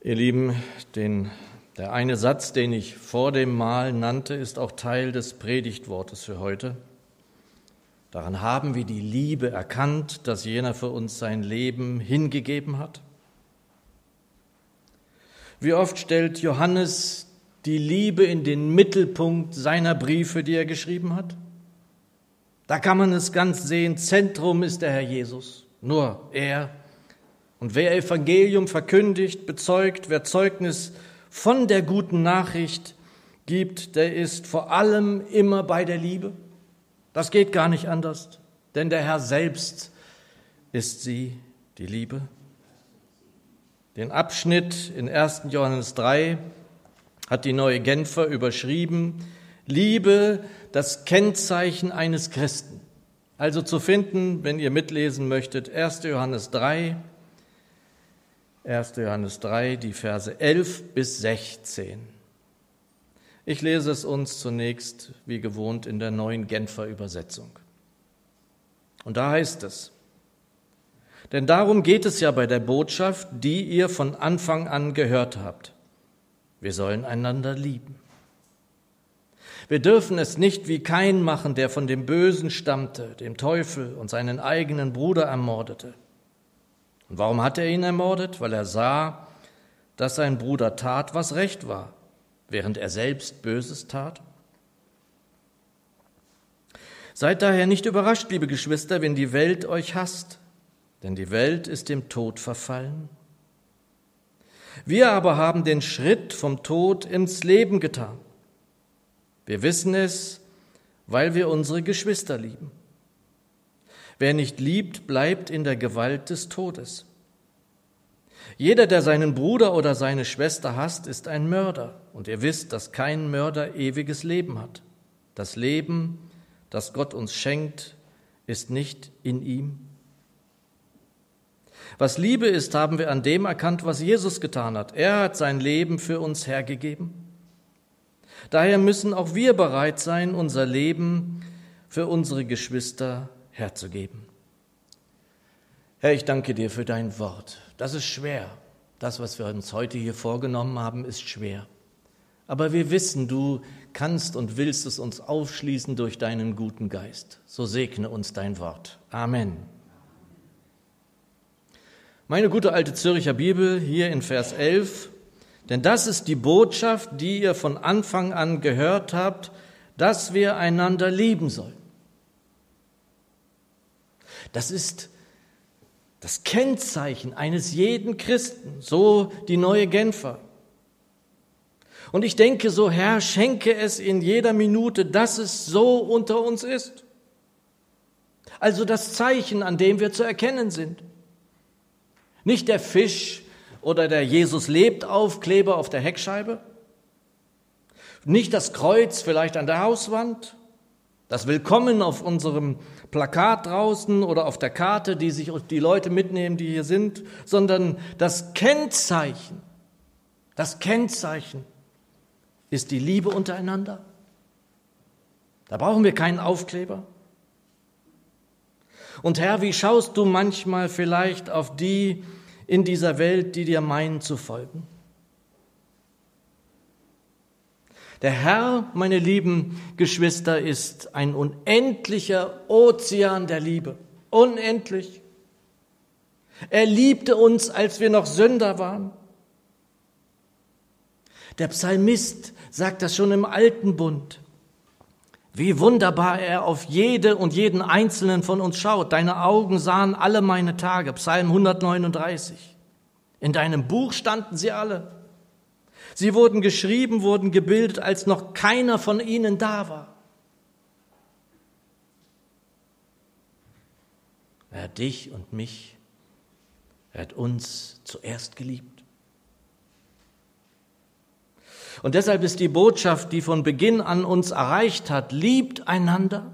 Ihr Lieben, den, der eine Satz, den ich vor dem Mahl nannte, ist auch Teil des Predigtwortes für heute. Daran haben wir die Liebe erkannt, dass jener für uns sein Leben hingegeben hat. Wie oft stellt Johannes die Liebe in den Mittelpunkt seiner Briefe, die er geschrieben hat? Da kann man es ganz sehen, Zentrum ist der Herr Jesus, nur er. Und wer Evangelium verkündigt, bezeugt, wer Zeugnis von der guten Nachricht gibt, der ist vor allem immer bei der Liebe. Das geht gar nicht anders, denn der Herr selbst ist sie, die Liebe. Den Abschnitt in 1. Johannes 3 hat die neue Genfer überschrieben, Liebe, das Kennzeichen eines Christen. Also zu finden, wenn ihr mitlesen möchtet, 1. Johannes 3, 1. Johannes 3, die Verse 11 bis 16. Ich lese es uns zunächst wie gewohnt in der neuen Genfer Übersetzung. Und da heißt es, denn darum geht es ja bei der Botschaft, die ihr von Anfang an gehört habt. Wir sollen einander lieben. Wir dürfen es nicht wie Kain machen, der von dem Bösen stammte, dem Teufel und seinen eigenen Bruder ermordete. Und warum hat er ihn ermordet? Weil er sah, dass sein Bruder tat, was recht war, während er selbst Böses tat. Seid daher nicht überrascht, liebe Geschwister, wenn die Welt euch hasst denn die Welt ist dem Tod verfallen. Wir aber haben den Schritt vom Tod ins Leben getan. Wir wissen es, weil wir unsere Geschwister lieben. Wer nicht liebt, bleibt in der Gewalt des Todes. Jeder, der seinen Bruder oder seine Schwester hasst, ist ein Mörder. Und ihr wisst, dass kein Mörder ewiges Leben hat. Das Leben, das Gott uns schenkt, ist nicht in ihm. Was Liebe ist, haben wir an dem erkannt, was Jesus getan hat. Er hat sein Leben für uns hergegeben. Daher müssen auch wir bereit sein, unser Leben für unsere Geschwister herzugeben. Herr, ich danke dir für dein Wort. Das ist schwer. Das, was wir uns heute hier vorgenommen haben, ist schwer. Aber wir wissen, du kannst und willst es uns aufschließen durch deinen guten Geist. So segne uns dein Wort. Amen. Meine gute alte Zürcher Bibel hier in Vers 11, denn das ist die Botschaft, die ihr von Anfang an gehört habt, dass wir einander lieben sollen. Das ist das Kennzeichen eines jeden Christen, so die neue Genfer. Und ich denke so, Herr, schenke es in jeder Minute, dass es so unter uns ist. Also das Zeichen, an dem wir zu erkennen sind. Nicht der Fisch oder der Jesus lebt Aufkleber auf der Heckscheibe. Nicht das Kreuz vielleicht an der Hauswand. Das Willkommen auf unserem Plakat draußen oder auf der Karte, die sich die Leute mitnehmen, die hier sind, sondern das Kennzeichen, das Kennzeichen ist die Liebe untereinander. Da brauchen wir keinen Aufkleber. Und Herr, wie schaust du manchmal vielleicht auf die, in dieser Welt, die dir meinen zu folgen. Der Herr, meine lieben Geschwister, ist ein unendlicher Ozean der Liebe. Unendlich. Er liebte uns, als wir noch Sünder waren. Der Psalmist sagt das schon im alten Bund. Wie wunderbar er auf jede und jeden einzelnen von uns schaut. Deine Augen sahen alle meine Tage. Psalm 139. In deinem Buch standen sie alle. Sie wurden geschrieben, wurden gebildet, als noch keiner von ihnen da war. Er hat dich und mich, er hat uns zuerst geliebt. Und deshalb ist die Botschaft, die von Beginn an uns erreicht hat, liebt einander.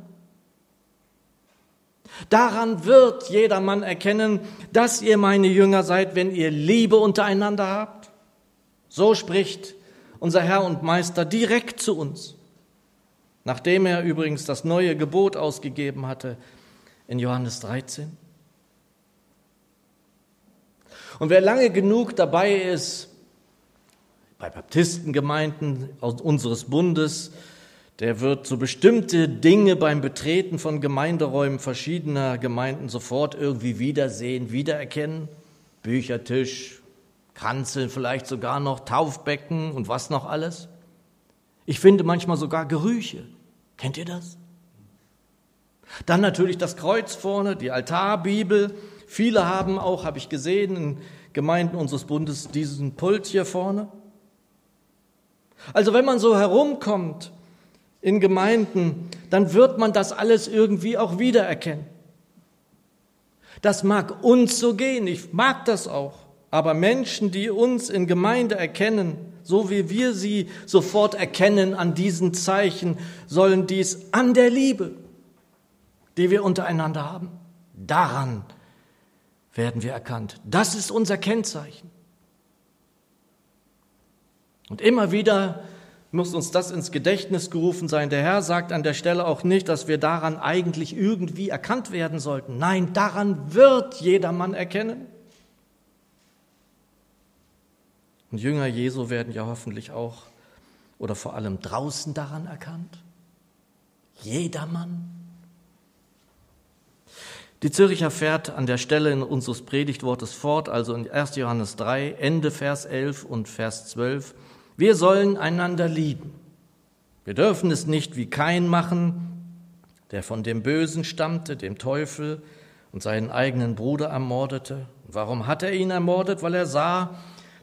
Daran wird jedermann erkennen, dass ihr meine Jünger seid, wenn ihr Liebe untereinander habt. So spricht unser Herr und Meister direkt zu uns, nachdem er übrigens das neue Gebot ausgegeben hatte in Johannes 13. Und wer lange genug dabei ist, bei Baptistengemeinden unseres Bundes, der wird so bestimmte Dinge beim Betreten von Gemeinderäumen verschiedener Gemeinden sofort irgendwie wiedersehen, wiedererkennen. Büchertisch, Kanzeln vielleicht sogar noch, Taufbecken und was noch alles. Ich finde manchmal sogar Gerüche. Kennt ihr das? Dann natürlich das Kreuz vorne, die Altarbibel. Viele haben auch, habe ich gesehen, in Gemeinden unseres Bundes diesen Pult hier vorne. Also wenn man so herumkommt in Gemeinden, dann wird man das alles irgendwie auch wiedererkennen. Das mag uns so gehen, ich mag das auch. Aber Menschen, die uns in Gemeinde erkennen, so wie wir sie sofort erkennen an diesen Zeichen, sollen dies an der Liebe, die wir untereinander haben, daran werden wir erkannt. Das ist unser Kennzeichen. Und immer wieder muss uns das ins Gedächtnis gerufen sein. Der Herr sagt an der Stelle auch nicht, dass wir daran eigentlich irgendwie erkannt werden sollten. Nein, daran wird jedermann erkennen. Und Jünger Jesu werden ja hoffentlich auch oder vor allem draußen daran erkannt. Jedermann. Die Zürcher fährt an der Stelle in unseres Predigtwortes fort, also in 1. Johannes 3, Ende Vers 11 und Vers 12. Wir sollen einander lieben. Wir dürfen es nicht wie Kain machen, der von dem Bösen stammte, dem Teufel, und seinen eigenen Bruder ermordete. Warum hat er ihn ermordet? Weil er sah,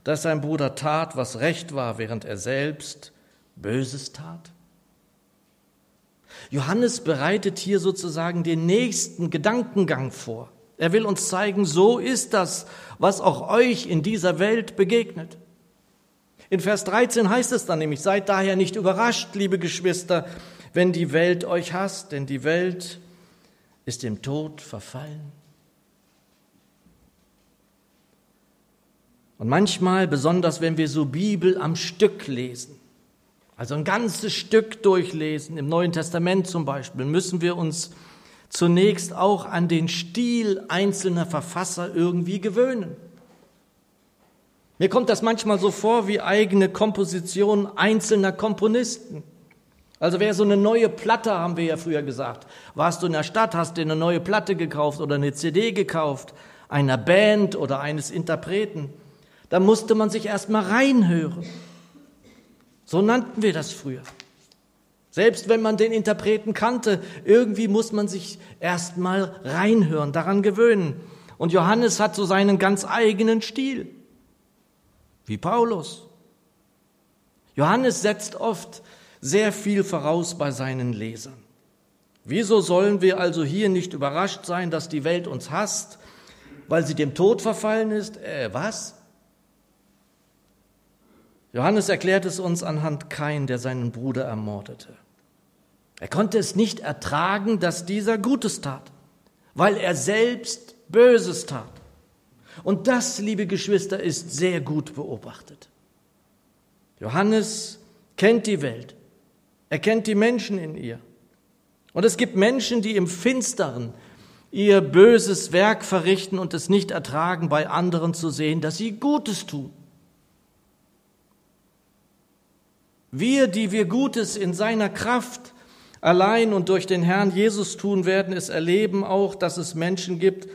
dass sein Bruder tat, was recht war, während er selbst Böses tat? Johannes bereitet hier sozusagen den nächsten Gedankengang vor. Er will uns zeigen, so ist das, was auch euch in dieser Welt begegnet. In Vers 13 heißt es dann nämlich, seid daher nicht überrascht, liebe Geschwister, wenn die Welt euch hasst, denn die Welt ist dem Tod verfallen. Und manchmal, besonders wenn wir so Bibel am Stück lesen, also ein ganzes Stück durchlesen, im Neuen Testament zum Beispiel, müssen wir uns zunächst auch an den Stil einzelner Verfasser irgendwie gewöhnen. Mir kommt das manchmal so vor wie eigene Komposition einzelner Komponisten. Also wer so eine neue Platte, haben wir ja früher gesagt, warst du in der Stadt, hast dir eine neue Platte gekauft oder eine CD gekauft, einer Band oder eines Interpreten. Da musste man sich erst mal reinhören. So nannten wir das früher. Selbst wenn man den Interpreten kannte, irgendwie muss man sich erst mal reinhören, daran gewöhnen. Und Johannes hat so seinen ganz eigenen Stil, wie Paulus. Johannes setzt oft sehr viel voraus bei seinen Lesern. Wieso sollen wir also hier nicht überrascht sein, dass die Welt uns hasst, weil sie dem Tod verfallen ist? Äh, was? Johannes erklärt es uns anhand Kain, der seinen Bruder ermordete. Er konnte es nicht ertragen, dass dieser Gutes tat, weil er selbst Böses tat. Und das, liebe Geschwister, ist sehr gut beobachtet. Johannes kennt die Welt. Er kennt die Menschen in ihr. Und es gibt Menschen, die im Finsteren ihr böses Werk verrichten und es nicht ertragen, bei anderen zu sehen, dass sie Gutes tun. Wir, die wir Gutes in seiner Kraft allein und durch den Herrn Jesus tun werden, es erleben auch, dass es Menschen gibt,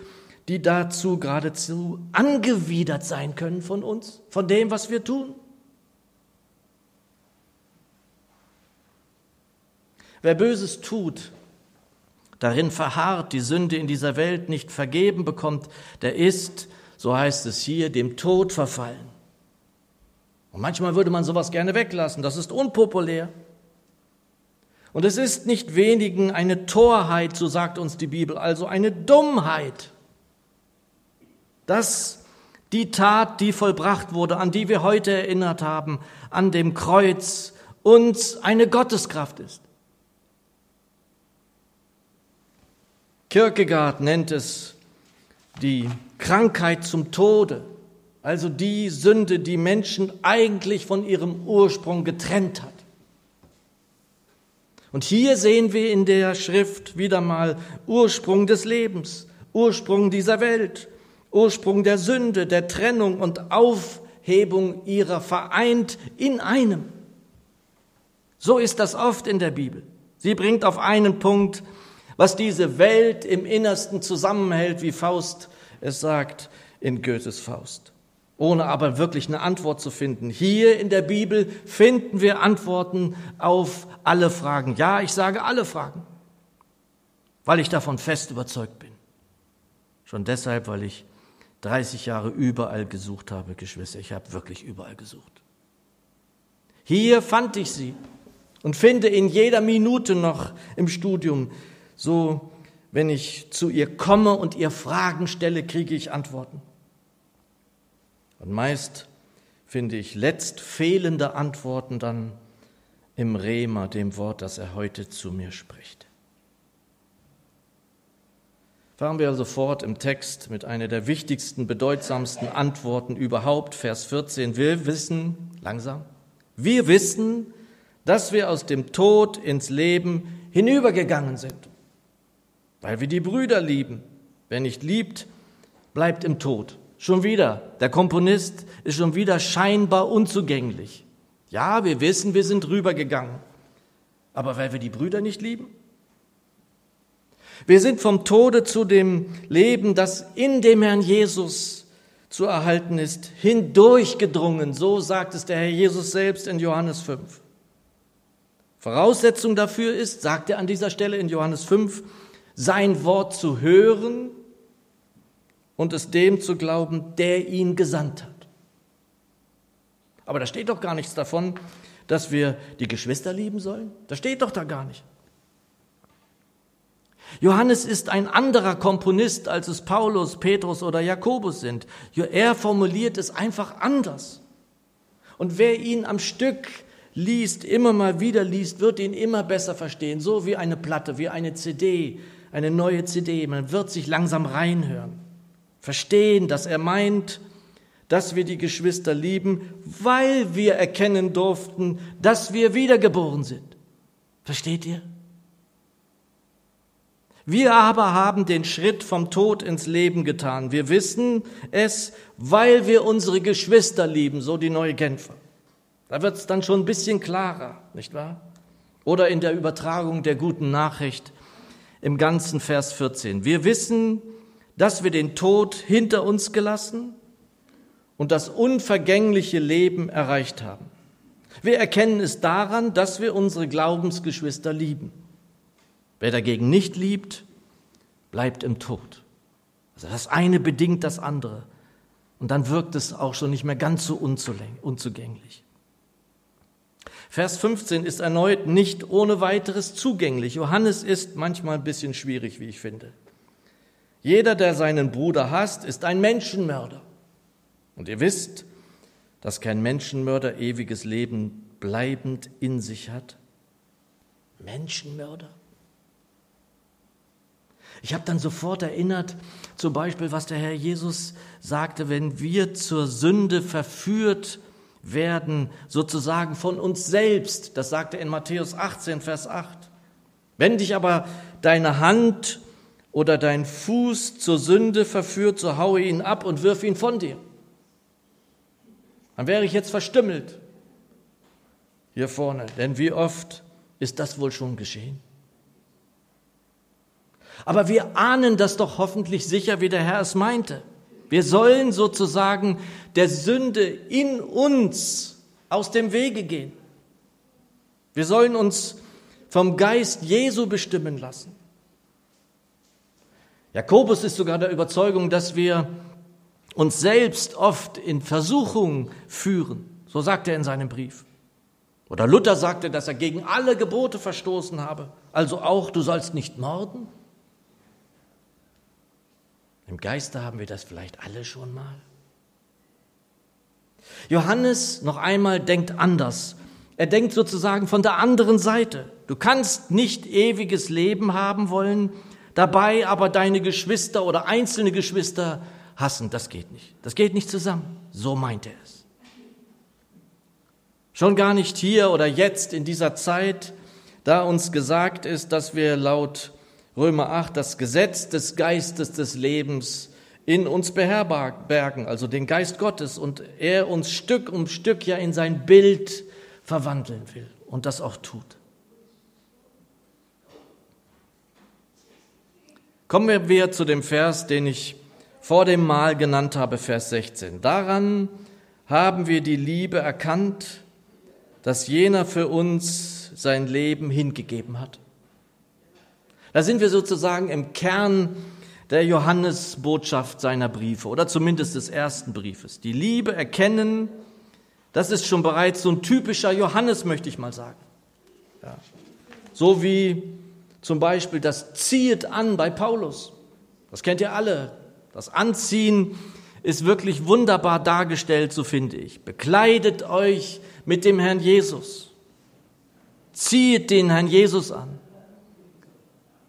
die dazu geradezu angewidert sein können von uns, von dem, was wir tun. Wer Böses tut, darin verharrt, die Sünde in dieser Welt nicht vergeben bekommt, der ist, so heißt es hier, dem Tod verfallen. Und manchmal würde man sowas gerne weglassen. Das ist unpopulär. Und es ist nicht wenigen eine Torheit, so sagt uns die Bibel, also eine Dummheit, dass die Tat, die vollbracht wurde, an die wir heute erinnert haben, an dem Kreuz, uns eine Gotteskraft ist. Kierkegaard nennt es die Krankheit zum Tode also die Sünde, die Menschen eigentlich von ihrem Ursprung getrennt hat. Und hier sehen wir in der Schrift wieder mal Ursprung des Lebens, Ursprung dieser Welt, Ursprung der Sünde, der Trennung und Auferhebung ihrer vereint in einem. So ist das oft in der Bibel. Sie bringt auf einen Punkt, was diese Welt im Innersten zusammenhält, wie Faust es sagt in Goethes Faust, ohne aber wirklich eine Antwort zu finden. Hier in der Bibel finden wir Antworten auf alle Fragen. Ja, ich sage alle Fragen, weil ich davon fest überzeugt bin. Schon deshalb, weil ich 30 Jahre überall gesucht habe, Geschwister. Ich habe wirklich überall gesucht. Hier fand ich sie und finde in jeder Minute noch im Studium, so wenn ich zu ihr komme und ihr Fragen stelle, kriege ich Antworten. Und meist finde ich letzt fehlende Antworten dann im Rema, dem Wort, das er heute zu mir spricht. Fahren wir also fort im Text mit einer der wichtigsten, bedeutsamsten Antworten überhaupt, Vers 14. Wir wissen, langsam, wir wissen, dass wir aus dem Tod ins Leben hinübergegangen sind, weil wir die Brüder lieben. Wer nicht liebt, bleibt im Tod. Schon wieder, der Komponist ist schon wieder scheinbar unzugänglich. Ja, wir wissen, wir sind rübergegangen, aber weil wir die Brüder nicht lieben? Wir sind vom Tode zu dem Leben, das in dem Herrn Jesus zu erhalten ist, hindurchgedrungen. So sagt es der Herr Jesus selbst in Johannes 5. Voraussetzung dafür ist, sagt er an dieser Stelle in Johannes 5, sein Wort zu hören und es dem zu glauben, der ihn gesandt hat. Aber da steht doch gar nichts davon, dass wir die Geschwister lieben sollen. Das steht doch da gar nicht. Johannes ist ein anderer Komponist, als es Paulus, Petrus oder Jakobus sind. Er formuliert es einfach anders. Und wer ihn am Stück liest, immer mal wieder liest, wird ihn immer besser verstehen. So wie eine Platte, wie eine CD, eine neue CD. Man wird sich langsam reinhören. Verstehen, dass er meint, dass wir die Geschwister lieben, weil wir erkennen durften, dass wir wiedergeboren sind. Versteht ihr? Wir aber haben den Schritt vom Tod ins Leben getan. Wir wissen es, weil wir unsere Geschwister lieben, so die neue Genfer. Da wird es dann schon ein bisschen klarer, nicht wahr? Oder in der Übertragung der guten Nachricht im ganzen Vers 14. Wir wissen, dass wir den Tod hinter uns gelassen und das unvergängliche Leben erreicht haben. Wir erkennen es daran, dass wir unsere Glaubensgeschwister lieben. Wer dagegen nicht liebt, bleibt im Tod. Also das eine bedingt das andere. Und dann wirkt es auch schon nicht mehr ganz so unzugänglich. Vers 15 ist erneut nicht ohne weiteres zugänglich. Johannes ist manchmal ein bisschen schwierig, wie ich finde. Jeder, der seinen Bruder hasst, ist ein Menschenmörder. Und ihr wisst, dass kein Menschenmörder ewiges Leben bleibend in sich hat. Menschenmörder? Ich habe dann sofort erinnert, zum Beispiel, was der Herr Jesus sagte, wenn wir zur Sünde verführt werden, sozusagen von uns selbst. Das sagte er in Matthäus 18, Vers 8. Wenn dich aber deine Hand oder dein Fuß zur Sünde verführt, so haue ihn ab und wirf ihn von dir. Dann wäre ich jetzt verstümmelt hier vorne, denn wie oft ist das wohl schon geschehen? Aber wir ahnen das doch hoffentlich sicher, wie der Herr es meinte. Wir sollen sozusagen der Sünde in uns aus dem Wege gehen. Wir sollen uns vom Geist Jesu bestimmen lassen. Jakobus ist sogar der Überzeugung, dass wir uns selbst oft in Versuchung führen. So sagt er in seinem Brief. Oder Luther sagte, dass er gegen alle Gebote verstoßen habe. Also auch, du sollst nicht morden. Im Geiste haben wir das vielleicht alle schon mal. Johannes noch einmal denkt anders. Er denkt sozusagen von der anderen Seite. Du kannst nicht ewiges Leben haben wollen, dabei aber deine Geschwister oder einzelne Geschwister hassen. Das geht nicht. Das geht nicht zusammen. So meint er es. Schon gar nicht hier oder jetzt in dieser Zeit, da uns gesagt ist, dass wir laut Römer 8, das Gesetz des Geistes des Lebens in uns beherbergen, also den Geist Gottes, und er uns Stück um Stück ja in sein Bild verwandeln will und das auch tut. Kommen wir zu dem Vers, den ich vor dem Mal genannt habe, Vers 16. Daran haben wir die Liebe erkannt, dass jener für uns sein Leben hingegeben hat. Da sind wir sozusagen im Kern der Johannesbotschaft seiner Briefe oder zumindest des ersten Briefes. Die Liebe erkennen, das ist schon bereits so ein typischer Johannes, möchte ich mal sagen. Ja. So wie zum Beispiel das Ziehet an bei Paulus. Das kennt ihr alle. Das Anziehen ist wirklich wunderbar dargestellt, so finde ich. Bekleidet euch mit dem Herrn Jesus. Ziehet den Herrn Jesus an.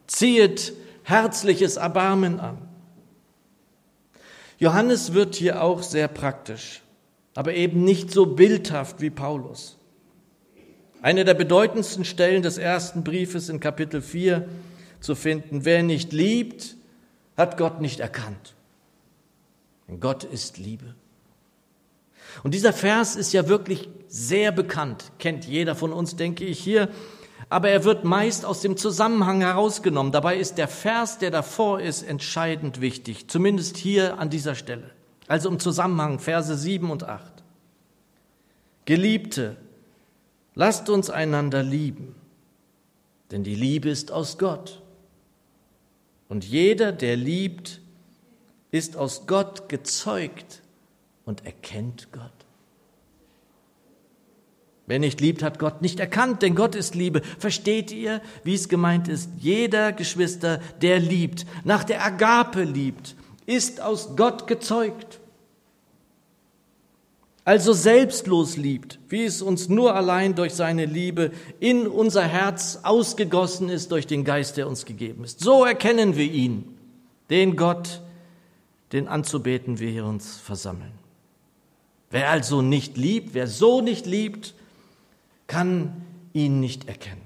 Ziehet herzliches Erbarmen an. Johannes wird hier auch sehr praktisch, aber eben nicht so bildhaft wie Paulus. Eine der bedeutendsten Stellen des ersten Briefes in Kapitel 4 zu finden, wer nicht liebt, hat Gott nicht erkannt. Denn Gott ist Liebe. Und dieser Vers ist ja wirklich sehr bekannt, kennt jeder von uns, denke ich, hier aber er wird meist aus dem Zusammenhang herausgenommen. Dabei ist der Vers, der davor ist, entscheidend wichtig, zumindest hier an dieser Stelle. Also im Zusammenhang, Verse 7 und 8. Geliebte, lasst uns einander lieben, denn die Liebe ist aus Gott. Und jeder, der liebt, ist aus Gott gezeugt und erkennt Gott. Wer nicht liebt, hat Gott nicht erkannt, denn Gott ist Liebe. Versteht ihr, wie es gemeint ist? Jeder Geschwister, der liebt, nach der Agape liebt, ist aus Gott gezeugt. Also selbstlos liebt, wie es uns nur allein durch seine Liebe in unser Herz ausgegossen ist durch den Geist, der uns gegeben ist. So erkennen wir ihn, den Gott, den anzubeten wir hier uns versammeln. Wer also nicht liebt, wer so nicht liebt, kann ihn nicht erkennen.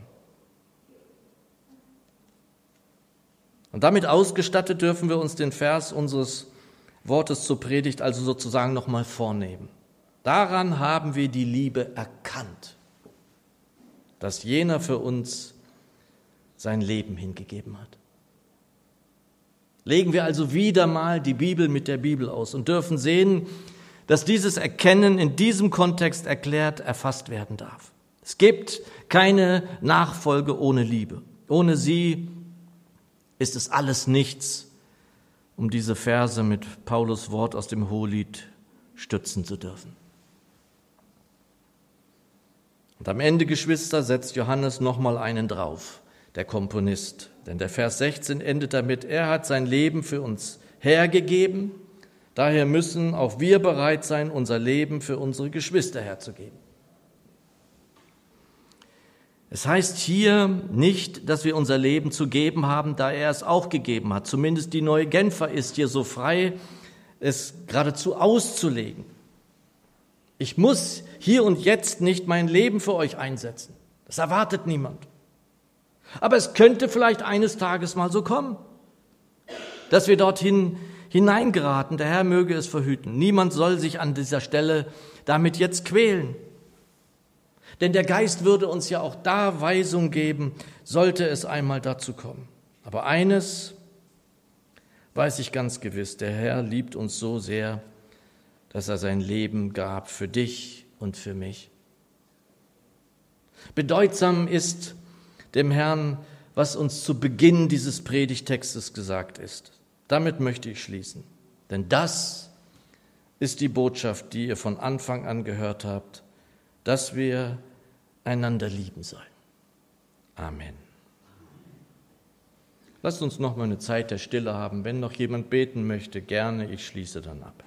Und damit ausgestattet dürfen wir uns den Vers unseres Wortes zur Predigt also sozusagen nochmal vornehmen. Daran haben wir die Liebe erkannt, dass jener für uns sein Leben hingegeben hat. Legen wir also wieder mal die Bibel mit der Bibel aus und dürfen sehen, dass dieses Erkennen in diesem Kontext erklärt, erfasst werden darf. Es gibt keine Nachfolge ohne Liebe. Ohne sie ist es alles nichts, um diese Verse mit Paulus Wort aus dem Hohelied stützen zu dürfen. Und am Ende, Geschwister, setzt Johannes nochmal einen drauf, der Komponist. Denn der Vers 16 endet damit, er hat sein Leben für uns hergegeben, daher müssen auch wir bereit sein, unser Leben für unsere Geschwister herzugeben. Es heißt hier nicht, dass wir unser Leben zu geben haben, da er es auch gegeben hat. Zumindest die neue Genfer ist hier so frei, es geradezu auszulegen. Ich muss hier und jetzt nicht mein Leben für euch einsetzen. Das erwartet niemand. Aber es könnte vielleicht eines Tages mal so kommen, dass wir dorthin hineingeraten. Der Herr möge es verhüten. Niemand soll sich an dieser Stelle damit jetzt quälen. Denn der Geist würde uns ja auch da Weisung geben, sollte es einmal dazu kommen. Aber eines weiß ich ganz gewiss, der Herr liebt uns so sehr, dass er sein Leben gab für dich und für mich. Bedeutsam ist dem Herrn, was uns zu Beginn dieses Predigtextes gesagt ist. Damit möchte ich schließen. Denn das ist die Botschaft, die ihr von Anfang an gehört habt, dass wir einander lieben sollen. Amen. Lasst uns noch mal eine Zeit der Stille haben. Wenn noch jemand beten möchte, gerne, ich schließe dann ab.